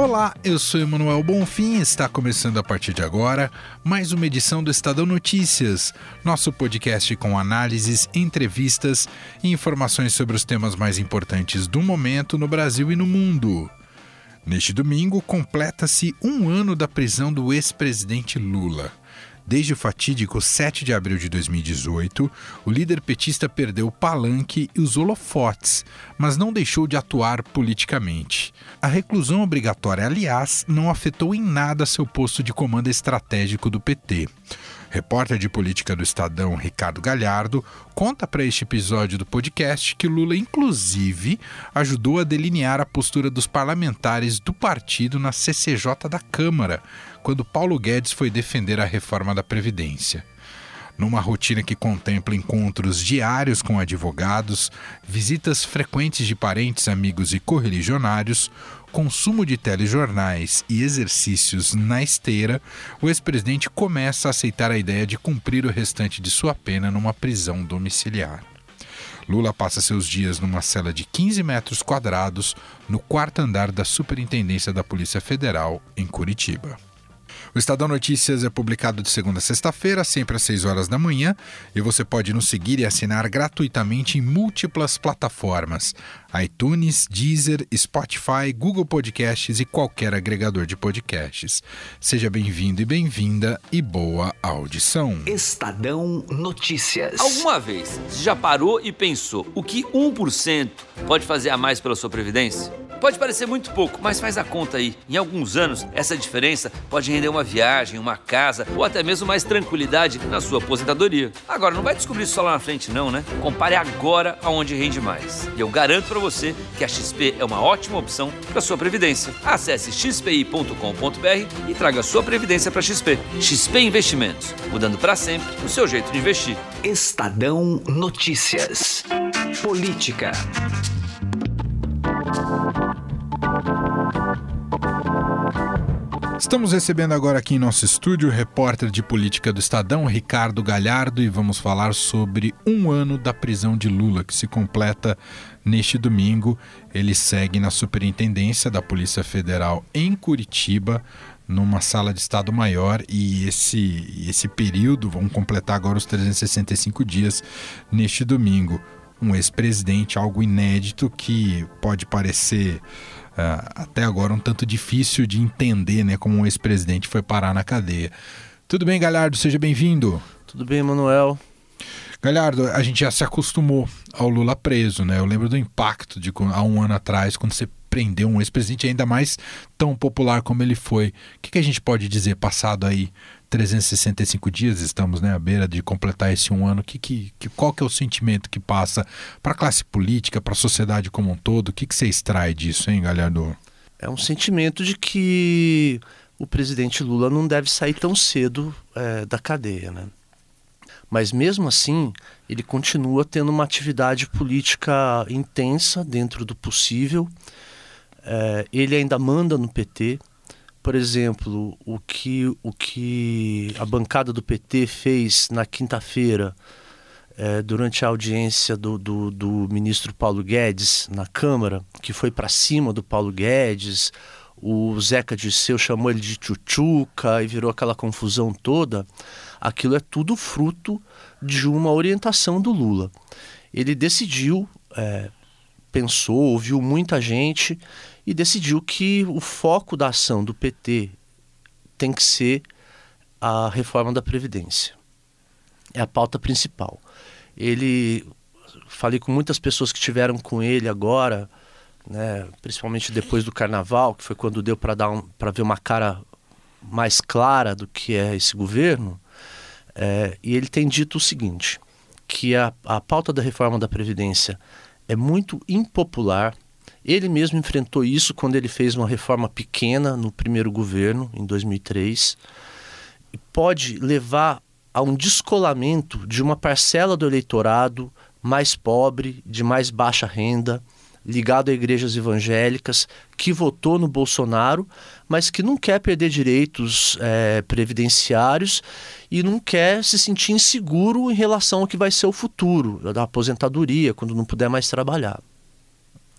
Olá, eu sou Emanuel Bonfim e está começando a partir de agora mais uma edição do Estadão Notícias, nosso podcast com análises, entrevistas e informações sobre os temas mais importantes do momento no Brasil e no mundo. Neste domingo, completa-se um ano da prisão do ex-presidente Lula. Desde o fatídico 7 de abril de 2018, o líder petista perdeu o palanque e os holofotes, mas não deixou de atuar politicamente. A reclusão obrigatória, aliás, não afetou em nada seu posto de comando estratégico do PT. Repórter de política do Estadão, Ricardo Galhardo, conta para este episódio do podcast que Lula, inclusive, ajudou a delinear a postura dos parlamentares do partido na CCJ da Câmara, quando Paulo Guedes foi defender a reforma da Previdência numa rotina que contempla encontros diários com advogados, visitas frequentes de parentes, amigos e correligionários, consumo de telejornais e exercícios na esteira, o ex-presidente começa a aceitar a ideia de cumprir o restante de sua pena numa prisão domiciliar. Lula passa seus dias numa cela de 15 metros quadrados no quarto andar da Superintendência da Polícia Federal, em Curitiba. O Estadão Notícias é publicado de segunda a sexta-feira, sempre às 6 horas da manhã, e você pode nos seguir e assinar gratuitamente em múltiplas plataformas: iTunes, Deezer, Spotify, Google Podcasts e qualquer agregador de podcasts. Seja bem-vindo e bem-vinda e boa audição. Estadão Notícias. Alguma vez você já parou e pensou o que 1% pode fazer a mais pela sua previdência? Pode parecer muito pouco, mas faz a conta aí. Em alguns anos, essa diferença pode render uma viagem, uma casa ou até mesmo mais tranquilidade na sua aposentadoria. Agora, não vai descobrir isso só lá na frente, não, né? Compare agora aonde rende mais. E eu garanto para você que a XP é uma ótima opção para sua previdência. Acesse xpi.com.br e traga sua previdência para XP. XP Investimentos, mudando para sempre o seu jeito de investir. Estadão Notícias. Política. Estamos recebendo agora aqui em nosso estúdio o repórter de política do Estadão, Ricardo Galhardo, e vamos falar sobre um ano da prisão de Lula, que se completa neste domingo. Ele segue na superintendência da Polícia Federal em Curitiba, numa sala de Estado Maior, e esse, esse período, vamos completar agora os 365 dias neste domingo. Um ex-presidente, algo inédito que pode parecer até agora um tanto difícil de entender né, como um ex-presidente foi parar na cadeia. Tudo bem, Galhardo? Seja bem-vindo. Tudo bem, Manuel. Galhardo, a gente já se acostumou ao Lula preso, né? Eu lembro do impacto de há um ano atrás, quando você prendeu um ex-presidente ainda mais tão popular como ele foi. O que, que a gente pode dizer, passado aí 365 dias, estamos né, à beira de completar esse um ano, que, que, que qual que é o sentimento que passa para a classe política, para a sociedade como um todo? O que, que você extrai disso, hein, Galhardo? É um sentimento de que o presidente Lula não deve sair tão cedo é, da cadeia, né? Mas mesmo assim, ele continua tendo uma atividade política intensa dentro do possível. É, ele ainda manda no PT, por exemplo, o que, o que a bancada do PT fez na quinta-feira, é, durante a audiência do, do, do, ministro Paulo Guedes na Câmara, que foi para cima do Paulo Guedes, o Zeca Disseu chamou ele de tchutchuca e virou aquela confusão toda, aquilo é tudo fruto de uma orientação do Lula. Ele decidiu, é, pensou, ouviu muita gente e decidiu que o foco da ação do PT tem que ser a reforma da Previdência. É a pauta principal. Ele. Falei com muitas pessoas que estiveram com ele agora, né, principalmente depois do carnaval, que foi quando deu para um, ver uma cara mais clara do que é esse governo. É, e ele tem dito o seguinte: que a, a pauta da reforma da Previdência é muito impopular ele mesmo enfrentou isso quando ele fez uma reforma pequena no primeiro governo, em 2003, e pode levar a um descolamento de uma parcela do eleitorado mais pobre, de mais baixa renda, ligado a igrejas evangélicas, que votou no Bolsonaro, mas que não quer perder direitos é, previdenciários e não quer se sentir inseguro em relação ao que vai ser o futuro da aposentadoria, quando não puder mais trabalhar.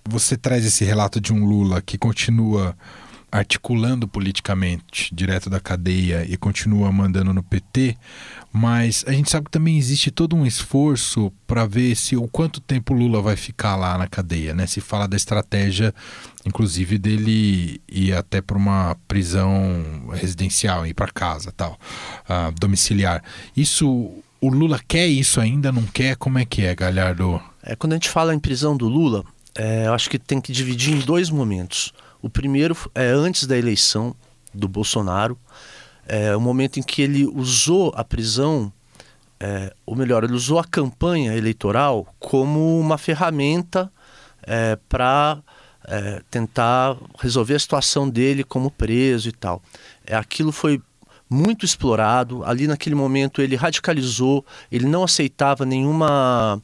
Você traz esse relato de um Lula que continua articulando politicamente direto da cadeia e continua mandando no PT, mas a gente sabe que também existe todo um esforço para ver se o quanto tempo Lula vai ficar lá na cadeia, né? Se fala da estratégia, inclusive dele ir até para uma prisão residencial, ir para casa, tal, uh, domiciliar. Isso, o Lula quer isso ainda? Não quer? Como é que é, Galhardo? É, quando a gente fala em prisão do Lula, é, eu acho que tem que dividir em dois momentos. O primeiro é antes da eleição do Bolsonaro, é o momento em que ele usou a prisão, é, ou melhor, ele usou a campanha eleitoral como uma ferramenta é, para é, tentar resolver a situação dele como preso e tal. É, aquilo foi muito explorado. Ali naquele momento ele radicalizou, ele não aceitava nenhuma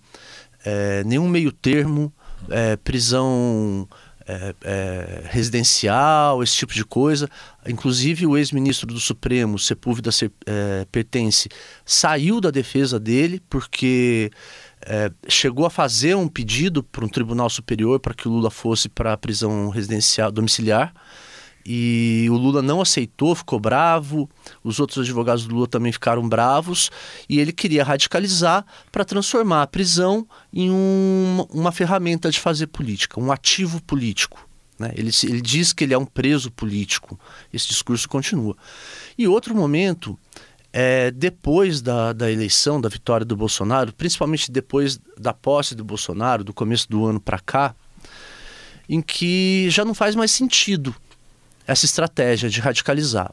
é, nenhum meio termo, é, prisão é, é, residencial, esse tipo de coisa. Inclusive, o ex-ministro do Supremo, Sepúlveda é, Pertence, saiu da defesa dele porque é, chegou a fazer um pedido para um tribunal superior para que o Lula fosse para a prisão residencial domiciliar e o Lula não aceitou, ficou bravo, os outros advogados do Lula também ficaram bravos, e ele queria radicalizar para transformar a prisão em um, uma ferramenta de fazer política, um ativo político. Né? Ele, ele diz que ele é um preso político, esse discurso continua. E outro momento é, depois da, da eleição, da vitória do Bolsonaro, principalmente depois da posse do Bolsonaro, do começo do ano para cá, em que já não faz mais sentido essa estratégia de radicalizar.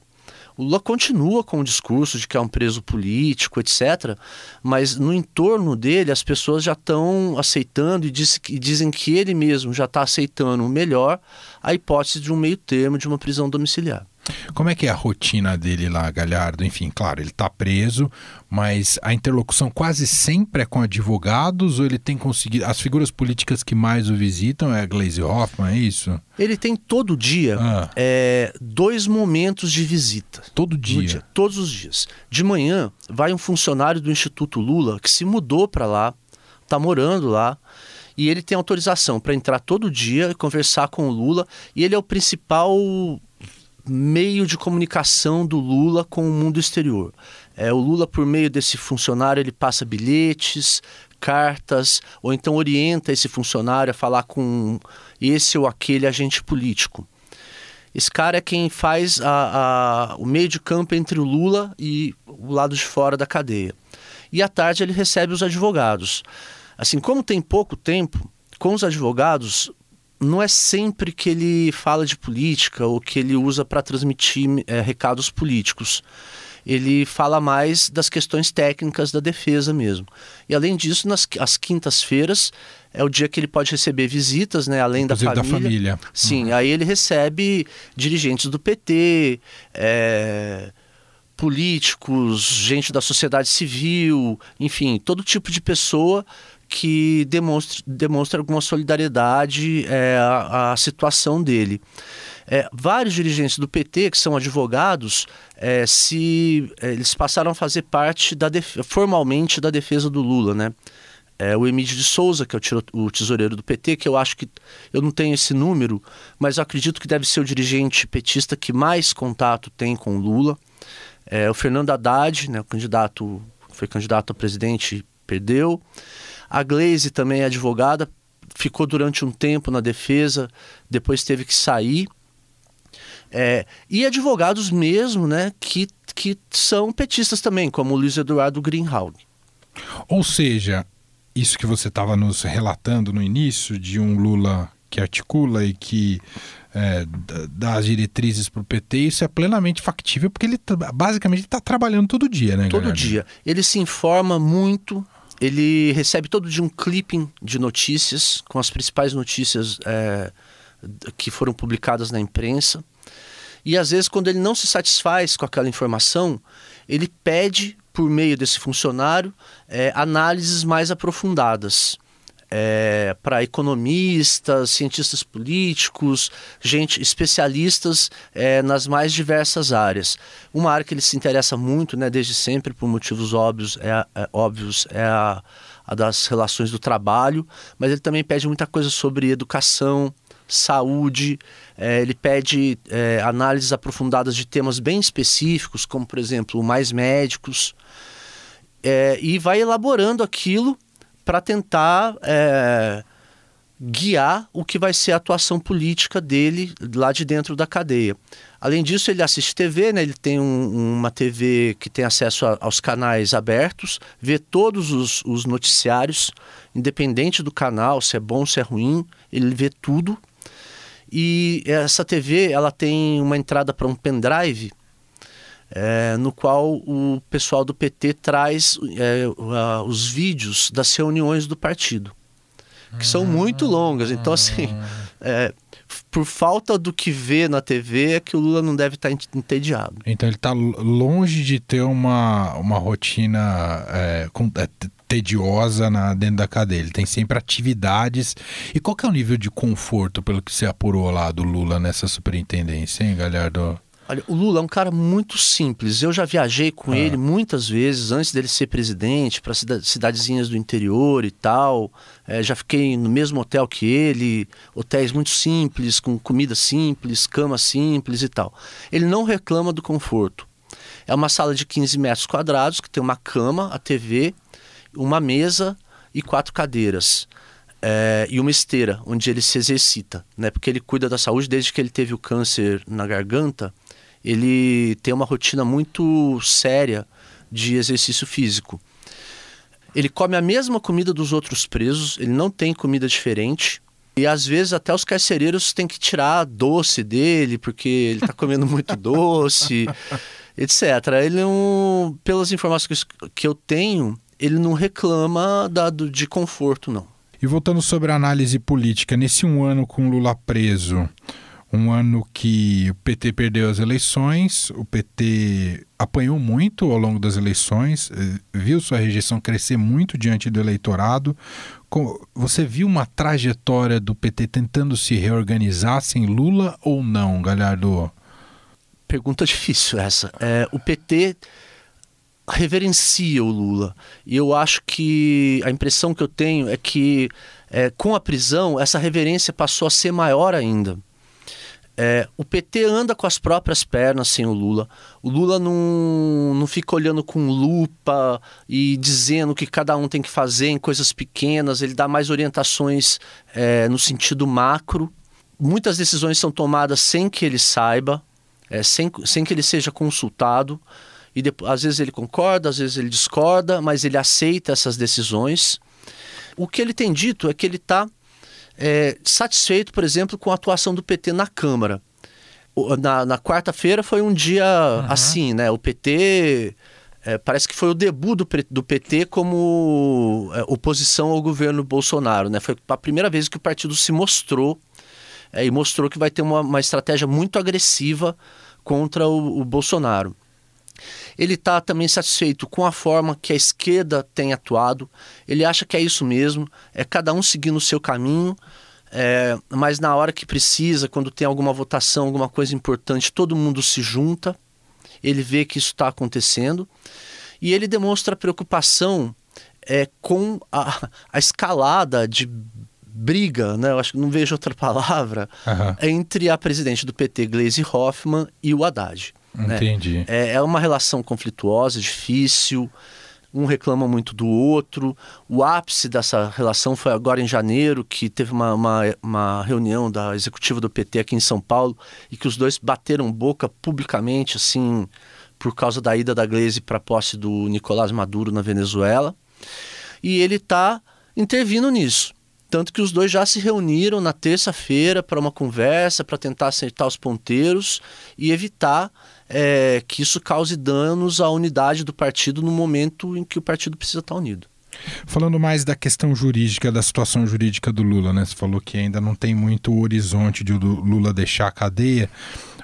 O Lula continua com o discurso de que é um preso político, etc., mas no entorno dele as pessoas já estão aceitando e, diz, e dizem que ele mesmo já está aceitando melhor a hipótese de um meio termo de uma prisão domiciliar. Como é que é a rotina dele lá, Galhardo? Enfim, claro, ele está preso, mas a interlocução quase sempre é com advogados ou ele tem conseguido. As figuras políticas que mais o visitam é a Glaze Hoffman, é isso? Ele tem todo dia ah. é, dois momentos de visita. Todo dia? dia? Todos os dias. De manhã, vai um funcionário do Instituto Lula que se mudou para lá, está morando lá e ele tem autorização para entrar todo dia e conversar com o Lula. E ele é o principal meio de comunicação do Lula com o mundo exterior. É, o Lula, por meio desse funcionário, ele passa bilhetes, cartas, ou então orienta esse funcionário a falar com esse ou aquele agente político. Esse cara é quem faz a, a, o meio de campo entre o Lula e o lado de fora da cadeia. E à tarde ele recebe os advogados. Assim, como tem pouco tempo, com os advogados, não é sempre que ele fala de política ou que ele usa para transmitir é, recados políticos. Ele fala mais das questões técnicas da defesa mesmo. E além disso, nas as quintas-feiras é o dia que ele pode receber visitas, né? Além da família. da família. Sim, uhum. aí ele recebe dirigentes do PT, é, políticos, gente da sociedade civil, enfim, todo tipo de pessoa que demonstre alguma solidariedade é, à, à situação dele. É, vários dirigentes do PT, que são advogados, é, se é, eles passaram a fazer parte da formalmente da defesa do Lula, né? É, o Emílio de Souza, que é o, o, tesoureiro do PT, que eu acho que eu não tenho esse número, mas eu acredito que deve ser o dirigente petista que mais contato tem com o Lula. É, o Fernando Haddad, né, o candidato, foi candidato a presidente, perdeu. A Glaze também é advogada, ficou durante um tempo na defesa, depois teve que sair. É, e advogados mesmo, né, que, que são petistas também, como o Luiz Eduardo Greenhalgh. Ou seja, isso que você estava nos relatando no início, de um Lula que articula e que é, dá as diretrizes para o PT, isso é plenamente factível, porque ele basicamente está trabalhando todo dia, né? Todo galera? dia. Ele se informa muito, ele recebe todo dia um clipping de notícias, com as principais notícias é, que foram publicadas na imprensa. E às vezes, quando ele não se satisfaz com aquela informação, ele pede, por meio desse funcionário, é, análises mais aprofundadas. É, para economistas, cientistas políticos, gente especialistas é, nas mais diversas áreas. Uma área que ele se interessa muito, né, desde sempre, por motivos óbvios, é, é óbvios, é a, a das relações do trabalho, mas ele também pede muita coisa sobre educação, saúde, é, ele pede é, análises aprofundadas de temas bem específicos, como por exemplo mais médicos, é, e vai elaborando aquilo para tentar é, guiar o que vai ser a atuação política dele lá de dentro da cadeia. Além disso, ele assiste TV, né? ele tem um, uma TV que tem acesso a, aos canais abertos, vê todos os, os noticiários, independente do canal, se é bom, se é ruim, ele vê tudo. E essa TV ela tem uma entrada para um pendrive é, no qual o pessoal do PT traz é, os vídeos das reuniões do partido, que são muito longas. Então, assim, é, por falta do que vê na TV, é que o Lula não deve estar entediado. Então, ele está longe de ter uma, uma rotina é, com, é, tediosa na, dentro da cadeia. Ele tem sempre atividades. E qual que é o nível de conforto, pelo que você apurou lá do Lula nessa superintendência, hein, Galhardo? Olha, o Lula é um cara muito simples. Eu já viajei com ah. ele muitas vezes antes dele ser presidente para cidadezinhas do interior e tal. É, já fiquei no mesmo hotel que ele, hotéis muito simples, com comida simples, cama simples e tal. Ele não reclama do conforto. É uma sala de 15 metros quadrados que tem uma cama, a TV, uma mesa e quatro cadeiras. É, e uma esteira onde ele se exercita, né? Porque ele cuida da saúde desde que ele teve o câncer na garganta ele tem uma rotina muito séria de exercício físico. Ele come a mesma comida dos outros presos, ele não tem comida diferente. E às vezes até os carcereiros têm que tirar doce dele, porque ele está comendo muito doce, etc. Ele não, pelas informações que eu tenho, ele não reclama dado de conforto, não. E voltando sobre a análise política, nesse um ano com Lula preso, um ano que o PT perdeu as eleições, o PT apanhou muito ao longo das eleições, eh, viu sua rejeição crescer muito diante do eleitorado. Você viu uma trajetória do PT tentando se reorganizar sem Lula ou não, Galhardo? Pergunta difícil essa. É, o PT reverencia o Lula. E eu acho que a impressão que eu tenho é que é, com a prisão essa reverência passou a ser maior ainda. É, o PT anda com as próprias pernas sem o Lula. O Lula não, não fica olhando com lupa e dizendo que cada um tem que fazer em coisas pequenas. Ele dá mais orientações é, no sentido macro. Muitas decisões são tomadas sem que ele saiba, é, sem, sem que ele seja consultado. E depois, às vezes ele concorda, às vezes ele discorda, mas ele aceita essas decisões. O que ele tem dito é que ele está é, satisfeito, por exemplo, com a atuação do PT na Câmara. Na, na quarta-feira foi um dia uhum. assim, né? O PT. É, parece que foi o debut do, do PT como é, oposição ao governo Bolsonaro. Né? Foi a primeira vez que o partido se mostrou é, e mostrou que vai ter uma, uma estratégia muito agressiva contra o, o Bolsonaro. Ele está também satisfeito com a forma que a esquerda tem atuado. Ele acha que é isso mesmo, é cada um seguindo o seu caminho. É, mas na hora que precisa, quando tem alguma votação, alguma coisa importante, todo mundo se junta. Ele vê que isso está acontecendo e ele demonstra preocupação é, com a, a escalada de briga, né? Eu acho que não vejo outra palavra, uhum. entre a presidente do PT, Gleisi Hoffmann, e o Haddad. Né? Entendi. Né? É, é uma relação conflituosa, difícil. Um reclama muito do outro. O ápice dessa relação foi agora em janeiro, que teve uma, uma, uma reunião da executiva do PT aqui em São Paulo e que os dois bateram boca publicamente, assim, por causa da ida da Gleisi para a posse do Nicolás Maduro na Venezuela. E ele está intervindo nisso. Tanto que os dois já se reuniram na terça-feira para uma conversa, para tentar acertar os ponteiros e evitar é, que isso cause danos à unidade do partido no momento em que o partido precisa estar unido. Falando mais da questão jurídica, da situação jurídica do Lula, né? Você falou que ainda não tem muito horizonte de Lula deixar a cadeia,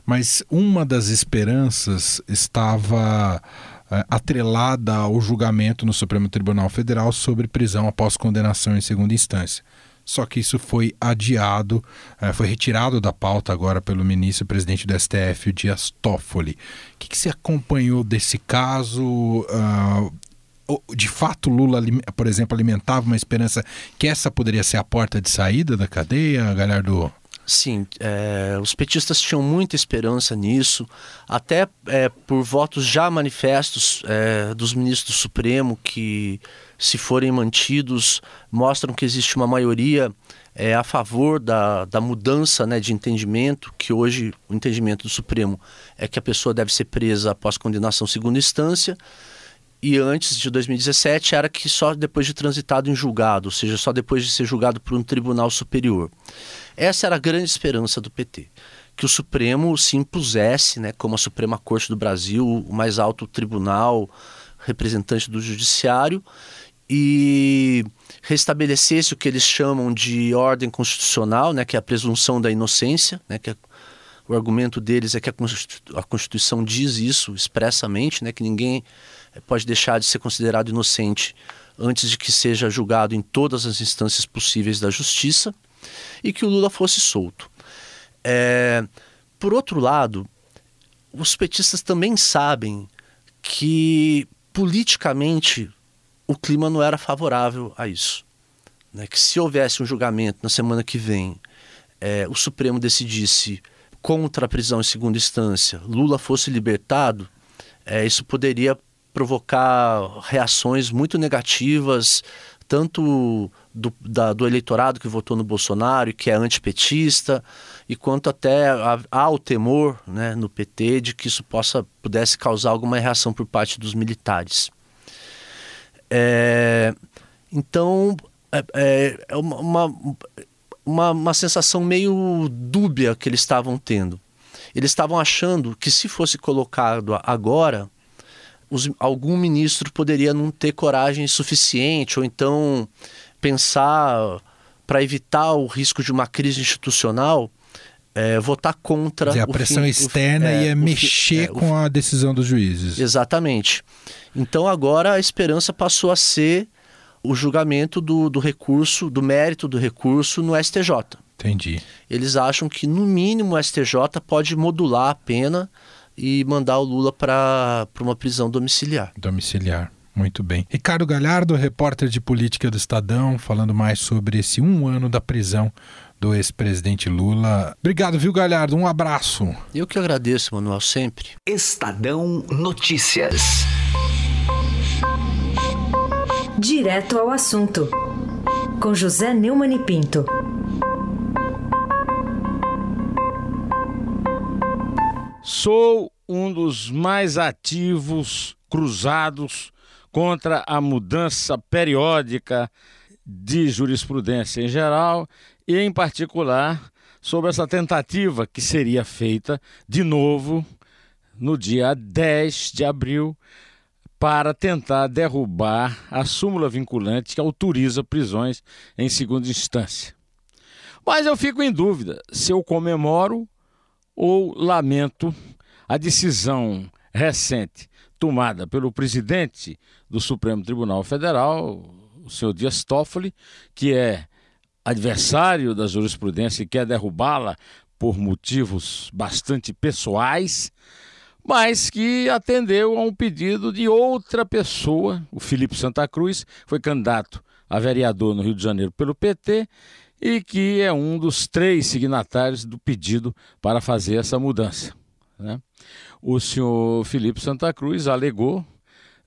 mas uma das esperanças estava é, atrelada ao julgamento no Supremo Tribunal Federal sobre prisão após condenação em segunda instância. Só que isso foi adiado, é, foi retirado da pauta agora pelo ministro presidente do STF, o Dias Toffoli. O que, que você acompanhou desse caso? Uh, de fato Lula, por exemplo, alimentava uma esperança que essa poderia ser a porta de saída da cadeia, Galhardo? Sim, é, os petistas tinham muita esperança nisso, até é, por votos já manifestos é, dos ministros do Supremo, que, se forem mantidos, mostram que existe uma maioria é, a favor da, da mudança né, de entendimento, que hoje o entendimento do Supremo é que a pessoa deve ser presa após condenação segunda instância e antes de 2017 era que só depois de transitado em julgado, ou seja, só depois de ser julgado por um tribunal superior. Essa era a grande esperança do PT, que o Supremo se impusesse, né, como a Suprema Corte do Brasil, o mais alto tribunal representante do judiciário e restabelecesse o que eles chamam de ordem constitucional, né, que é a presunção da inocência, né, que é, o argumento deles é que a Constituição diz isso expressamente, né, que ninguém pode deixar de ser considerado inocente antes de que seja julgado em todas as instâncias possíveis da justiça e que o Lula fosse solto. É, por outro lado, os petistas também sabem que politicamente o clima não era favorável a isso. Né? Que se houvesse um julgamento na semana que vem, é, o Supremo decidisse contra a prisão em segunda instância, Lula fosse libertado, é, isso poderia provocar reações muito negativas, tanto do, da, do eleitorado que votou no Bolsonaro e que é antipetista, e quanto até há o temor né, no PT de que isso possa pudesse causar alguma reação por parte dos militares. É, então, é, é, é uma, uma, uma sensação meio dúbia que eles estavam tendo. Eles estavam achando que se fosse colocado agora, os, algum ministro poderia não ter coragem suficiente, ou então pensar para evitar o risco de uma crise institucional, é, votar contra. Dizer, a pressão fim, externa o, é, ia mexer é, com a decisão dos juízes. Exatamente. Então agora a esperança passou a ser o julgamento do, do recurso, do mérito do recurso no STJ. Entendi. Eles acham que, no mínimo, o STJ pode modular a pena e mandar o Lula para uma prisão domiciliar. Domiciliar. Muito bem. Ricardo Galhardo, repórter de política do Estadão, falando mais sobre esse um ano da prisão do ex-presidente Lula. Obrigado, viu, Galhardo? Um abraço. Eu que agradeço, Manuel, sempre. Estadão Notícias. Direto ao assunto. Com José Neumann e Pinto. Sou um dos mais ativos cruzados contra a mudança periódica de jurisprudência em geral e, em particular, sobre essa tentativa que seria feita de novo no dia 10 de abril para tentar derrubar a súmula vinculante que autoriza prisões em segunda instância. Mas eu fico em dúvida se eu comemoro ou lamento a decisão recente tomada pelo presidente do Supremo Tribunal Federal, o senhor Dias Toffoli, que é adversário da jurisprudência e quer derrubá-la por motivos bastante pessoais, mas que atendeu a um pedido de outra pessoa, o Felipe Santa Cruz, foi candidato a vereador no Rio de Janeiro pelo PT e que é um dos três signatários do pedido para fazer essa mudança. Né? O senhor Felipe Santa Cruz alegou,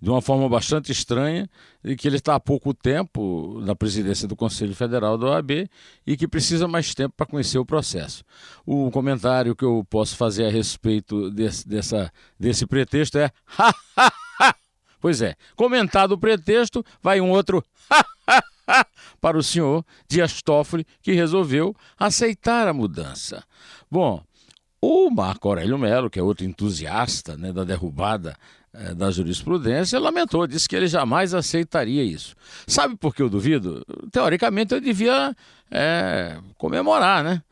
de uma forma bastante estranha, que ele está há pouco tempo na presidência do Conselho Federal da OAB e que precisa mais tempo para conhecer o processo. O comentário que eu posso fazer a respeito desse, dessa, desse pretexto é: pois é, comentado o pretexto, vai um outro para o senhor Dias Toffoli, que resolveu aceitar a mudança. Bom, o Marco Aurélio Melo, que é outro entusiasta né, da derrubada da jurisprudência, lamentou, disse que ele jamais aceitaria isso. Sabe por que eu duvido? Teoricamente eu devia é, comemorar, né?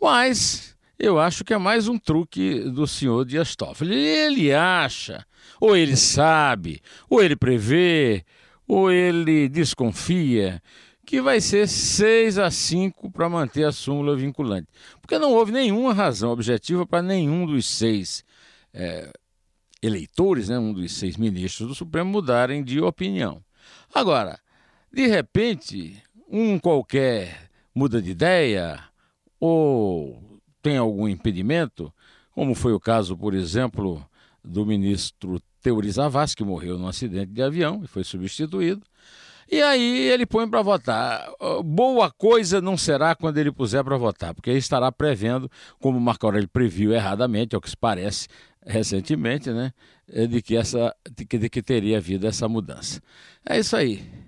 Mas eu acho que é mais um truque do senhor Dias Toffoli. Ele acha, ou ele sabe, ou ele prevê, ou ele desconfia que vai ser 6 a 5 para manter a súmula vinculante. Porque não houve nenhuma razão objetiva para nenhum dos seis é, eleitores, né, um dos seis ministros do Supremo, mudarem de opinião. Agora, de repente, um qualquer muda de ideia ou tem algum impedimento, como foi o caso, por exemplo, do ministro Teori Zavascki, que morreu num acidente de avião e foi substituído. E aí ele põe para votar. Boa coisa não será quando ele puser para votar, porque ele estará prevendo, como Marco Aurélio previu erradamente, o que se parece recentemente, né, de que essa de que, de que teria havido essa mudança. É isso aí.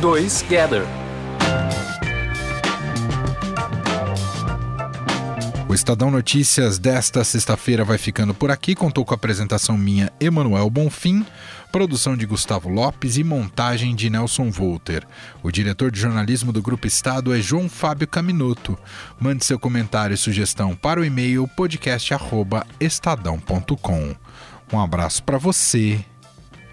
2 Gather. O Estadão Notícias desta sexta-feira vai ficando por aqui. Contou com a apresentação minha, Emanuel Bonfim, produção de Gustavo Lopes e montagem de Nelson Volter. O diretor de jornalismo do Grupo Estado é João Fábio Caminoto. Mande seu comentário e sugestão para o e-mail podcast@estadão.com. Um abraço para você